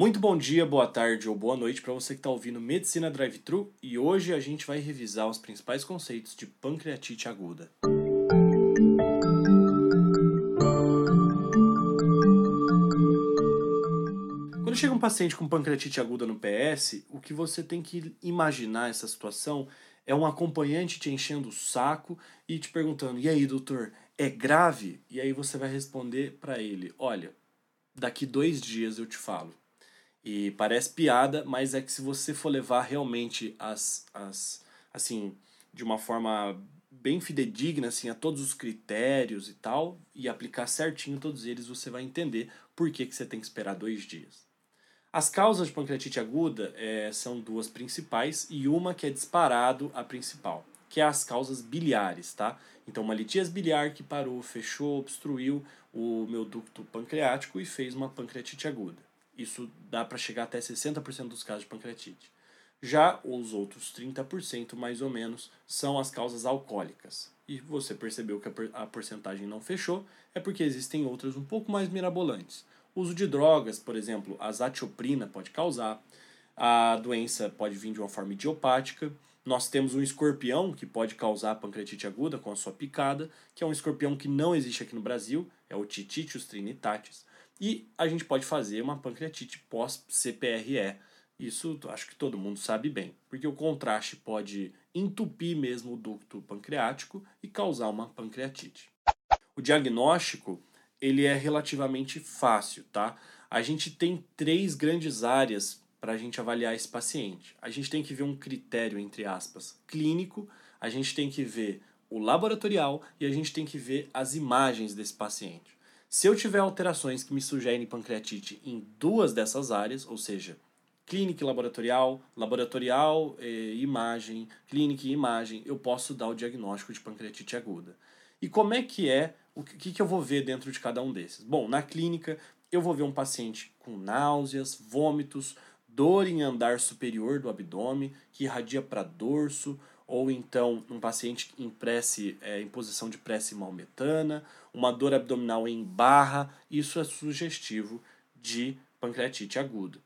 Muito bom dia, boa tarde ou boa noite para você que está ouvindo Medicina Drive-Thru e hoje a gente vai revisar os principais conceitos de pancreatite aguda. Quando chega um paciente com pancreatite aguda no PS, o que você tem que imaginar essa situação é um acompanhante te enchendo o saco e te perguntando: "E aí, doutor, é grave?" E aí você vai responder para ele: "Olha, daqui dois dias eu te falo." E parece piada, mas é que se você for levar realmente as, as assim, de uma forma bem fidedigna assim a todos os critérios e tal e aplicar certinho todos eles, você vai entender por que, que você tem que esperar dois dias. As causas de pancreatite aguda é, são duas principais e uma que é disparado a principal, que é as causas biliares, tá? Então, uma litíase biliar que parou, fechou, obstruiu o meu ducto pancreático e fez uma pancreatite aguda. Isso dá para chegar até 60% dos casos de pancreatite. Já os outros 30%, mais ou menos, são as causas alcoólicas. E você percebeu que a porcentagem não fechou, é porque existem outras um pouco mais mirabolantes. O uso de drogas, por exemplo, a zatioprina pode causar, a doença pode vir de uma forma idiopática. Nós temos um escorpião que pode causar pancreatite aguda com a sua picada, que é um escorpião que não existe aqui no Brasil, é o Tititius trinitatis. E a gente pode fazer uma pancreatite pós-CPRE. Isso acho que todo mundo sabe bem, porque o contraste pode entupir mesmo o ducto pancreático e causar uma pancreatite. O diagnóstico ele é relativamente fácil, tá? A gente tem três grandes áreas para a gente avaliar esse paciente. A gente tem que ver um critério, entre aspas, clínico, a gente tem que ver o laboratorial e a gente tem que ver as imagens desse paciente. Se eu tiver alterações que me sugerem pancreatite em duas dessas áreas, ou seja, clínica e laboratorial, laboratorial e imagem, clínica e imagem, eu posso dar o diagnóstico de pancreatite aguda. E como é que é, o que, que eu vou ver dentro de cada um desses? Bom, na clínica, eu vou ver um paciente com náuseas, vômitos, dor em andar superior do abdômen, que irradia para dorso, ou então um paciente em prece, é, em posição de prece malmetana, uma dor abdominal em barra, isso é sugestivo de pancreatite aguda.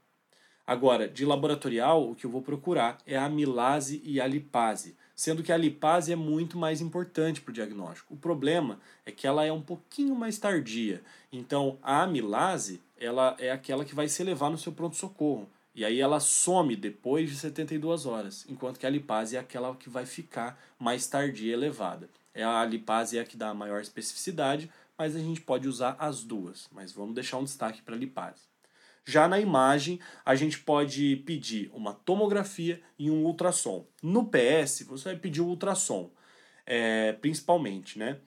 Agora, de laboratorial, o que eu vou procurar é a amilase e a lipase, sendo que a lipase é muito mais importante para o diagnóstico. O problema é que ela é um pouquinho mais tardia. Então, a amilase ela é aquela que vai se elevar no seu pronto-socorro. E aí ela some depois de 72 horas, enquanto que a lipase é aquela que vai ficar mais tardia elevada. É a lipase é a que dá a maior especificidade, mas a gente pode usar as duas, mas vamos deixar um destaque para a lipase. Já na imagem, a gente pode pedir uma tomografia e um ultrassom. No PS, você vai pedir o ultrassom, é, principalmente, né?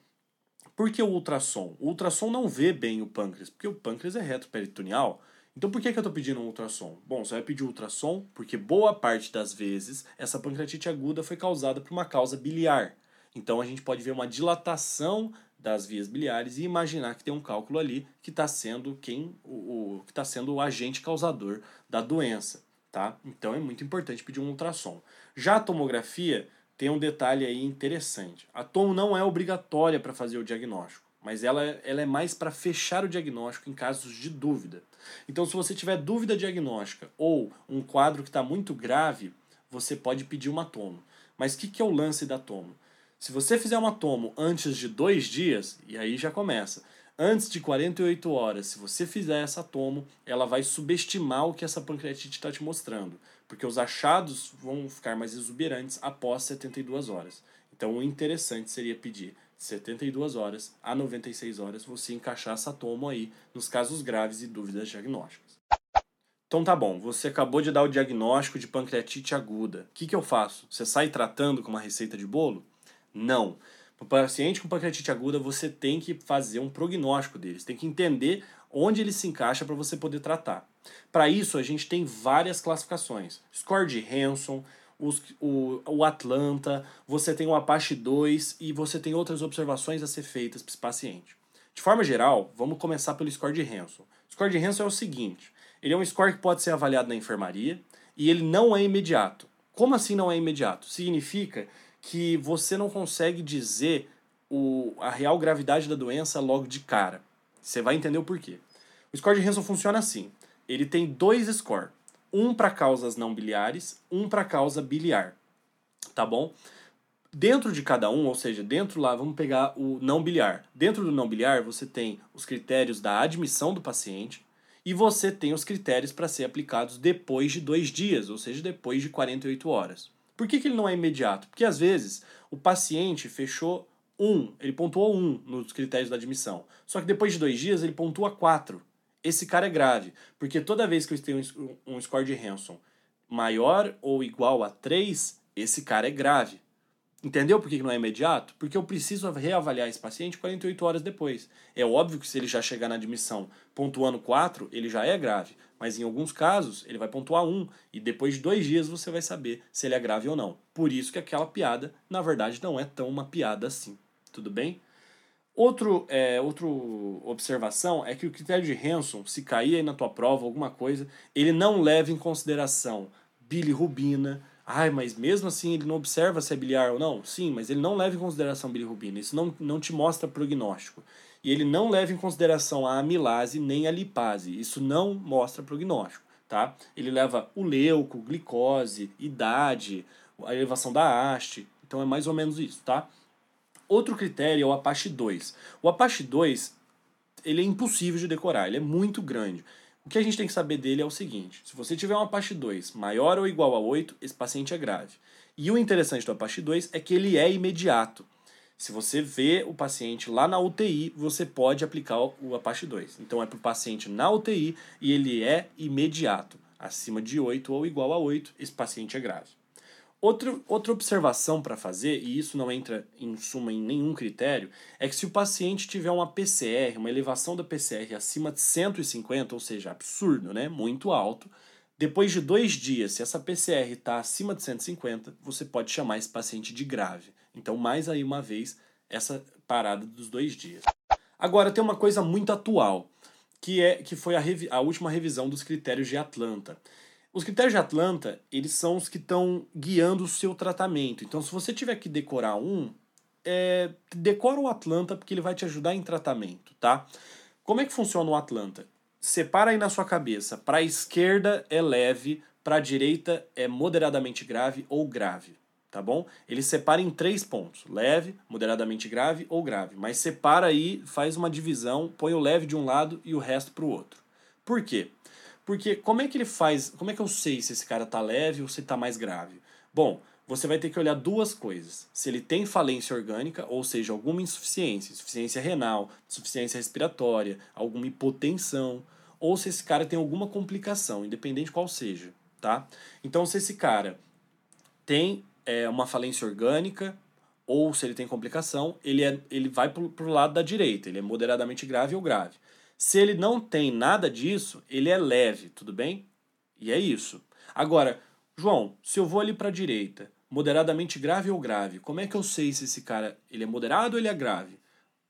Por que o ultrassom? O ultrassom não vê bem o pâncreas, porque o pâncreas é retroperitoneal, então por que, que eu estou pedindo um ultrassom? Bom, você vai pedir ultrassom porque boa parte das vezes essa pancreatite aguda foi causada por uma causa biliar. Então a gente pode ver uma dilatação das vias biliares e imaginar que tem um cálculo ali que está sendo quem o, o que está sendo o agente causador da doença, tá? Então é muito importante pedir um ultrassom. Já a tomografia tem um detalhe aí interessante. A tomo não é obrigatória para fazer o diagnóstico mas ela, ela é mais para fechar o diagnóstico em casos de dúvida. Então, se você tiver dúvida diagnóstica ou um quadro que está muito grave, você pode pedir uma tomo. Mas o que, que é o lance da tomo? Se você fizer uma tomo antes de dois dias, e aí já começa, antes de 48 horas, se você fizer essa tomo, ela vai subestimar o que essa pancreatite está te mostrando, porque os achados vão ficar mais exuberantes após 72 horas. Então, o interessante seria pedir 72 horas a 96 horas você encaixar essa tomo aí nos casos graves e dúvidas diagnósticas. Então tá bom, você acabou de dar o diagnóstico de pancreatite aguda. O que, que eu faço? Você sai tratando com uma receita de bolo? Não. O paciente com pancreatite aguda, você tem que fazer um prognóstico deles, tem que entender onde ele se encaixa para você poder tratar. Para isso, a gente tem várias classificações: score de Hanson, os, o, o Atlanta, você tem o Apache 2 e você tem outras observações a ser feitas para esse paciente. De forma geral, vamos começar pelo score de Hanson. O score de Hanson é o seguinte: ele é um score que pode ser avaliado na enfermaria e ele não é imediato. Como assim não é imediato? Significa que você não consegue dizer o, a real gravidade da doença logo de cara. Você vai entender o porquê. O score de Hanson funciona assim: ele tem dois scores. Um para causas não biliares, um para causa biliar. Tá bom? Dentro de cada um, ou seja, dentro lá, vamos pegar o não biliar. Dentro do não biliar, você tem os critérios da admissão do paciente e você tem os critérios para ser aplicados depois de dois dias, ou seja, depois de 48 horas. Por que, que ele não é imediato? Porque às vezes o paciente fechou um, ele pontuou um nos critérios da admissão. Só que depois de dois dias ele pontua quatro. Esse cara é grave, porque toda vez que eu tenho um score de Hanson maior ou igual a 3, esse cara é grave. Entendeu por que não é imediato? Porque eu preciso reavaliar esse paciente 48 horas depois. É óbvio que se ele já chegar na admissão pontuando 4, ele já é grave. Mas em alguns casos, ele vai pontuar 1 e depois de dois dias você vai saber se ele é grave ou não. Por isso que aquela piada, na verdade, não é tão uma piada assim. Tudo bem? Outro, é, outra observação é que o critério de Hanson, se cair aí na tua prova alguma coisa, ele não leva em consideração bilirrubina, Ai, mas mesmo assim ele não observa se é biliar ou não? Sim, mas ele não leva em consideração bilirrubina. Isso não, não te mostra prognóstico. E ele não leva em consideração a amilase nem a lipase. Isso não mostra prognóstico, tá? Ele leva o leuco, glicose, idade, a elevação da haste. Então é mais ou menos isso, tá? Outro critério é o Apache 2. O Apache 2, ele é impossível de decorar, ele é muito grande. O que a gente tem que saber dele é o seguinte: se você tiver um Apache 2 maior ou igual a 8, esse paciente é grave. E o interessante do Apache 2 é que ele é imediato. Se você vê o paciente lá na UTI, você pode aplicar o Apache 2. Então é para o paciente na UTI e ele é imediato. Acima de 8 ou igual a 8, esse paciente é grave. Outro, outra observação para fazer, e isso não entra em suma em nenhum critério, é que se o paciente tiver uma PCR, uma elevação da PCR acima de 150, ou seja, absurdo, né? Muito alto, depois de dois dias, se essa PCR está acima de 150, você pode chamar esse paciente de grave. Então, mais aí uma vez, essa parada dos dois dias. Agora, tem uma coisa muito atual, que é que foi a, a última revisão dos critérios de Atlanta. Os critérios de Atlanta, eles são os que estão guiando o seu tratamento. Então, se você tiver que decorar um, é, decora o Atlanta porque ele vai te ajudar em tratamento, tá? Como é que funciona o Atlanta? Separa aí na sua cabeça. Para a esquerda é leve, para a direita é moderadamente grave ou grave, tá bom? Ele separa em três pontos: leve, moderadamente grave ou grave. Mas separa aí, faz uma divisão, põe o leve de um lado e o resto para o outro. Por quê? Porque como é que ele faz, como é que eu sei se esse cara tá leve ou se tá mais grave? Bom, você vai ter que olhar duas coisas. Se ele tem falência orgânica, ou seja, alguma insuficiência, insuficiência renal, insuficiência respiratória, alguma hipotensão, ou se esse cara tem alguma complicação, independente qual seja, tá? Então, se esse cara tem é, uma falência orgânica, ou se ele tem complicação, ele, é, ele vai pro, pro lado da direita, ele é moderadamente grave ou grave. Se ele não tem nada disso, ele é leve, tudo bem? E é isso. Agora, João, se eu vou ali para a direita, moderadamente grave ou grave, como é que eu sei se esse cara ele é moderado ou ele é grave?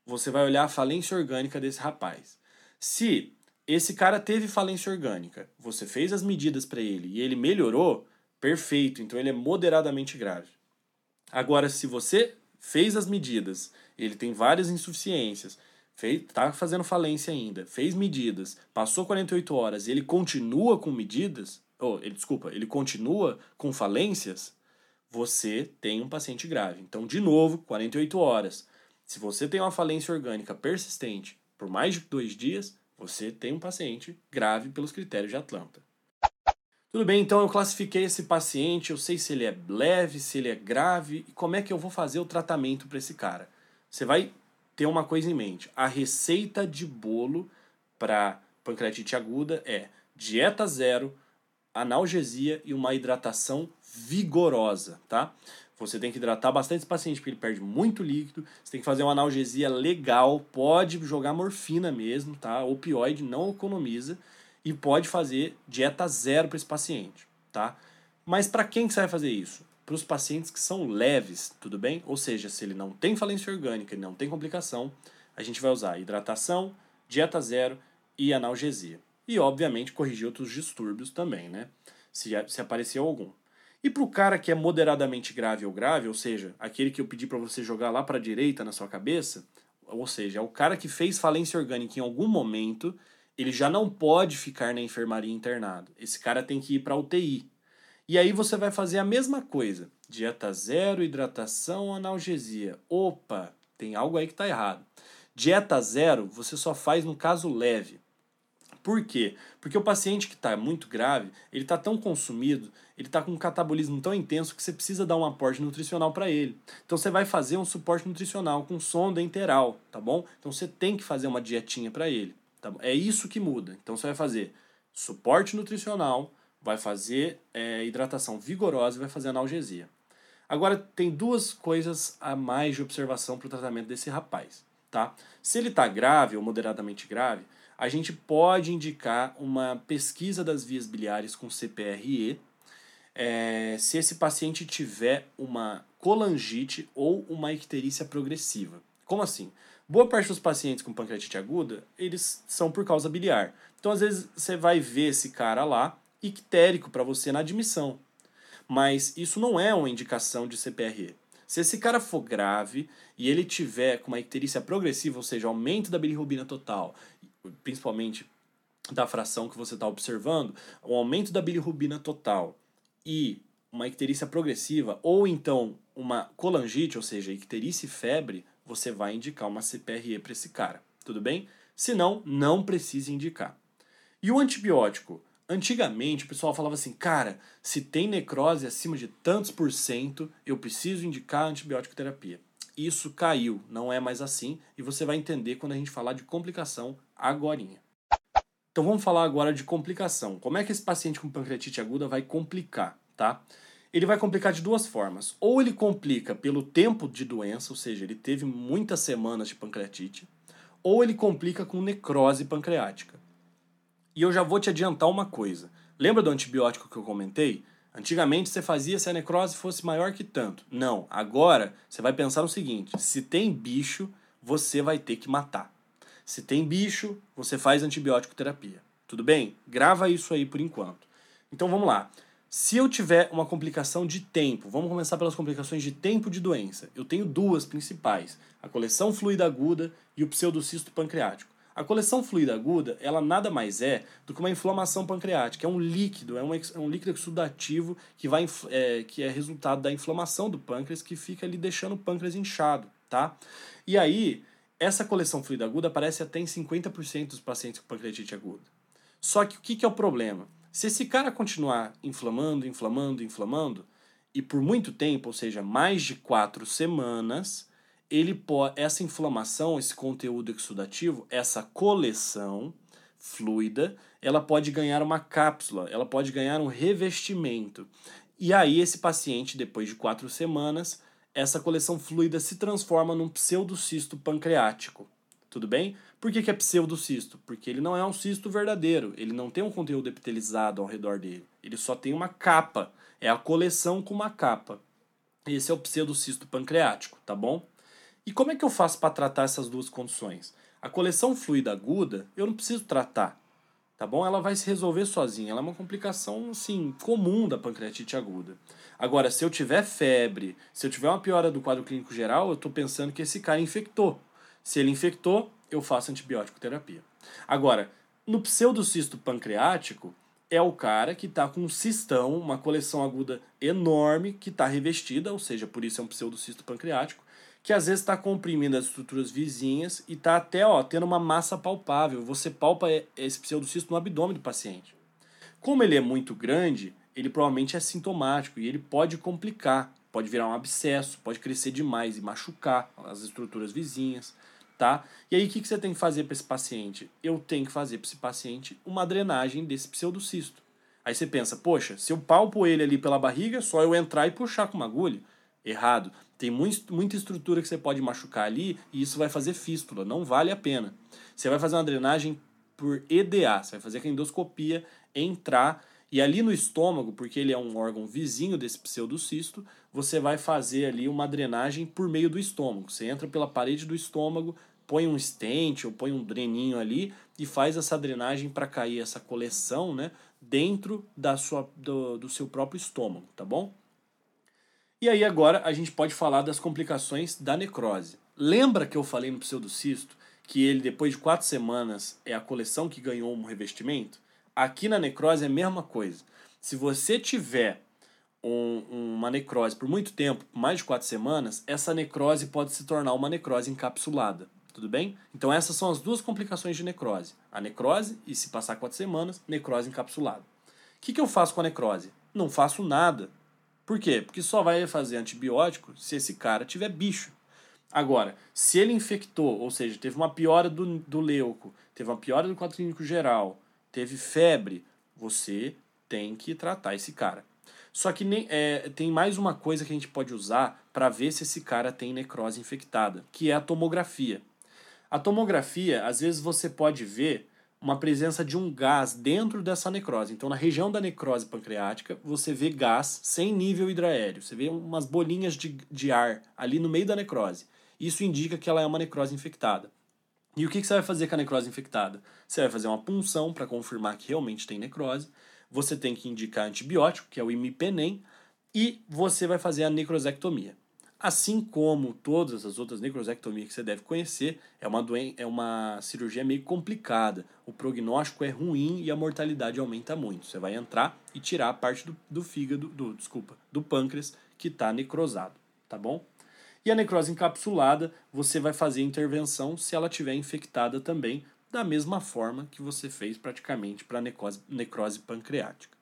Você vai olhar a falência orgânica desse rapaz. Se esse cara teve falência orgânica, você fez as medidas para ele e ele melhorou, perfeito, então ele é moderadamente grave. Agora, se você fez as medidas, ele tem várias insuficiências, fez, tá fazendo falência ainda, fez medidas, passou 48 horas e ele continua com medidas, ou ele, desculpa, ele continua com falências, você tem um paciente grave. Então, de novo, 48 horas. Se você tem uma falência orgânica persistente por mais de dois dias, você tem um paciente grave pelos critérios de Atlanta. Tudo bem, então eu classifiquei esse paciente, eu sei se ele é leve, se ele é grave e como é que eu vou fazer o tratamento para esse cara. Você vai ter uma coisa em mente. A receita de bolo para pancreatite aguda é dieta zero, analgesia e uma hidratação vigorosa, tá? Você tem que hidratar bastante esse paciente porque ele perde muito líquido. Você tem que fazer uma analgesia legal, pode jogar morfina mesmo, tá? Opioide não economiza e pode fazer dieta zero para esse paciente, tá? Mas para quem que você vai fazer isso? Para os pacientes que são leves, tudo bem? Ou seja, se ele não tem falência orgânica e não tem complicação, a gente vai usar hidratação, dieta zero e analgesia. E, obviamente, corrigir outros distúrbios também, né? Se, se aparecer algum. E para o cara que é moderadamente grave ou grave, ou seja, aquele que eu pedi para você jogar lá para a direita na sua cabeça, ou seja, é o cara que fez falência orgânica em algum momento, ele já não pode ficar na enfermaria internado. Esse cara tem que ir para UTI. E aí você vai fazer a mesma coisa. Dieta zero, hidratação, analgesia. Opa, tem algo aí que está errado. Dieta zero você só faz no caso leve. Por quê? Porque o paciente que está muito grave, ele está tão consumido, ele está com um catabolismo tão intenso que você precisa dar um aporte nutricional para ele. Então você vai fazer um suporte nutricional com sonda enteral, tá bom? Então você tem que fazer uma dietinha para ele. Tá é isso que muda. Então você vai fazer suporte nutricional, vai fazer é, hidratação vigorosa e vai fazer analgesia. Agora tem duas coisas a mais de observação para o tratamento desse rapaz, tá? Se ele está grave ou moderadamente grave, a gente pode indicar uma pesquisa das vias biliares com CPRE é, se esse paciente tiver uma colangite ou uma icterícia progressiva. Como assim? Boa parte dos pacientes com pancreatite aguda, eles são por causa biliar. Então, às vezes, você vai ver esse cara lá, ictérico para você na admissão. Mas isso não é uma indicação de CPRE. Se esse cara for grave e ele tiver com uma icterícia progressiva, ou seja, aumento da bilirrubina total, principalmente da fração que você está observando, o aumento da bilirrubina total e uma icterícia progressiva, ou então uma colangite, ou seja, icterícia e febre, você vai indicar uma CPRE para esse cara, tudo bem? Se não, não precisa indicar. E o antibiótico? Antigamente o pessoal falava assim, cara, se tem necrose acima de tantos por cento, eu preciso indicar antibiótico terapia. Isso caiu, não é mais assim, e você vai entender quando a gente falar de complicação agorinha. Então vamos falar agora de complicação. Como é que esse paciente com pancreatite aguda vai complicar, tá? ele vai complicar de duas formas. Ou ele complica pelo tempo de doença, ou seja, ele teve muitas semanas de pancreatite, ou ele complica com necrose pancreática. E eu já vou te adiantar uma coisa. Lembra do antibiótico que eu comentei? Antigamente você fazia se a necrose fosse maior que tanto. Não, agora você vai pensar no seguinte: se tem bicho, você vai ter que matar. Se tem bicho, você faz antibiótico terapia. Tudo bem? Grava isso aí por enquanto. Então vamos lá. Se eu tiver uma complicação de tempo, vamos começar pelas complicações de tempo de doença. Eu tenho duas principais: a coleção fluida aguda e o pseudocisto pancreático. A coleção fluida aguda, ela nada mais é do que uma inflamação pancreática. É um líquido, é um, é um líquido exudativo que, vai, é, que é resultado da inflamação do pâncreas que fica ali deixando o pâncreas inchado, tá? E aí, essa coleção fluida aguda aparece até em 50% dos pacientes com pancreatite aguda. Só que o que, que é o problema? Se esse cara continuar inflamando, inflamando, inflamando, e por muito tempo, ou seja, mais de quatro semanas, ele pode, essa inflamação, esse conteúdo exudativo, essa coleção fluida, ela pode ganhar uma cápsula, ela pode ganhar um revestimento. E aí esse paciente, depois de quatro semanas, essa coleção fluida se transforma num pseudocisto pancreático. Tudo bem? Por que, que é pseudocisto? Porque ele não é um cisto verdadeiro, ele não tem um conteúdo epitelizado ao redor dele. Ele só tem uma capa. É a coleção com uma capa. Esse é o pseudocisto pancreático, tá bom? E como é que eu faço para tratar essas duas condições? A coleção fluida aguda, eu não preciso tratar, tá bom? Ela vai se resolver sozinha. Ela é uma complicação, assim, comum da pancreatite aguda. Agora, se eu tiver febre, se eu tiver uma piora do quadro clínico geral, eu estou pensando que esse cara infectou. Se ele infectou, eu faço antibiótico terapia. Agora, no pseudocisto pancreático, é o cara que está com um cistão, uma coleção aguda enorme, que está revestida, ou seja, por isso é um pseudocisto pancreático, que às vezes está comprimindo as estruturas vizinhas e está até ó, tendo uma massa palpável. Você palpa esse pseudocisto no abdômen do paciente. Como ele é muito grande, ele provavelmente é sintomático e ele pode complicar, pode virar um abscesso, pode crescer demais e machucar as estruturas vizinhas tá? E aí o que, que você tem que fazer para esse paciente? Eu tenho que fazer para esse paciente uma drenagem desse pseudocisto. Aí você pensa, poxa, se eu palpo ele ali pela barriga, só eu entrar e puxar com uma agulha. Errado. Tem muita estrutura que você pode machucar ali e isso vai fazer fístula. Não vale a pena. Você vai fazer uma drenagem por EDA, você vai fazer a endoscopia, entrar e ali no estômago, porque ele é um órgão vizinho desse pseudocisto, você vai fazer ali uma drenagem por meio do estômago. Você entra pela parede do estômago, põe um stent ou põe um dreninho ali e faz essa drenagem para cair essa coleção, né, dentro da sua do, do seu próprio estômago, tá bom? E aí agora a gente pode falar das complicações da necrose. Lembra que eu falei no pseudocisto que ele depois de quatro semanas é a coleção que ganhou um revestimento, aqui na necrose é a mesma coisa. Se você tiver um, uma necrose por muito tempo, mais de quatro semanas, essa necrose pode se tornar uma necrose encapsulada. Tudo bem? Então essas são as duas complicações de necrose. A necrose e se passar quatro semanas, necrose encapsulada. O que, que eu faço com a necrose? Não faço nada. Por quê? Porque só vai fazer antibiótico se esse cara tiver bicho. Agora, se ele infectou, ou seja, teve uma piora do, do leuco, teve uma piora do quadro clínico geral, teve febre, você tem que tratar esse cara. Só que nem, é, tem mais uma coisa que a gente pode usar para ver se esse cara tem necrose infectada, que é a tomografia. A tomografia, às vezes você pode ver uma presença de um gás dentro dessa necrose. Então, na região da necrose pancreática, você vê gás sem nível hidraéreo. Você vê umas bolinhas de, de ar ali no meio da necrose. Isso indica que ela é uma necrose infectada. E o que, que você vai fazer com a necrose infectada? Você vai fazer uma punção para confirmar que realmente tem necrose. Você tem que indicar antibiótico, que é o imipenem, e você vai fazer a necrosectomia. Assim como todas as outras necrosectomias que você deve conhecer, é uma, doen é uma cirurgia meio complicada. O prognóstico é ruim e a mortalidade aumenta muito. Você vai entrar e tirar a parte do, do fígado, do, desculpa, do pâncreas que está necrosado, tá bom? E a necrose encapsulada, você vai fazer a intervenção se ela estiver infectada também, da mesma forma que você fez praticamente para a necrose, necrose pancreática.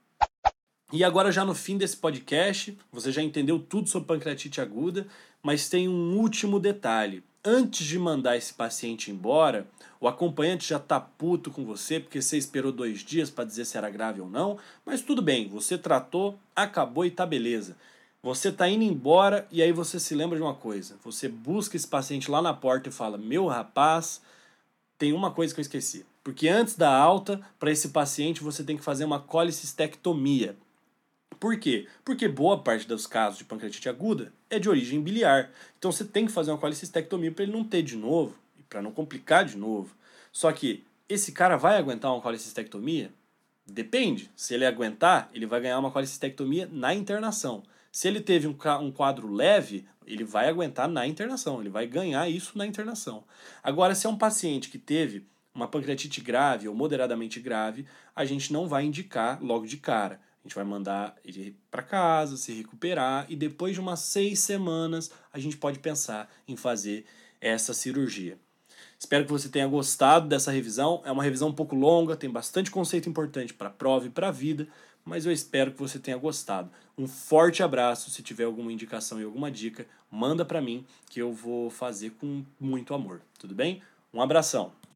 E agora, já no fim desse podcast, você já entendeu tudo sobre pancreatite aguda, mas tem um último detalhe. Antes de mandar esse paciente embora, o acompanhante já tá puto com você porque você esperou dois dias para dizer se era grave ou não, mas tudo bem, você tratou, acabou e tá beleza. Você tá indo embora e aí você se lembra de uma coisa. Você busca esse paciente lá na porta e fala: Meu rapaz, tem uma coisa que eu esqueci. Porque antes da alta, para esse paciente você tem que fazer uma colicistectomia. Por quê? Porque boa parte dos casos de pancreatite aguda é de origem biliar. Então você tem que fazer uma colicistectomia para ele não ter de novo, e para não complicar de novo. Só que esse cara vai aguentar uma colicistectomia? Depende. Se ele aguentar, ele vai ganhar uma colicistectomia na internação. Se ele teve um quadro leve, ele vai aguentar na internação, ele vai ganhar isso na internação. Agora, se é um paciente que teve uma pancreatite grave ou moderadamente grave, a gente não vai indicar logo de cara gente vai mandar ele para casa, se recuperar e depois de umas seis semanas a gente pode pensar em fazer essa cirurgia. Espero que você tenha gostado dessa revisão. É uma revisão um pouco longa, tem bastante conceito importante para a prova e para a vida, mas eu espero que você tenha gostado. Um forte abraço. Se tiver alguma indicação e alguma dica, manda para mim que eu vou fazer com muito amor. Tudo bem? Um abração.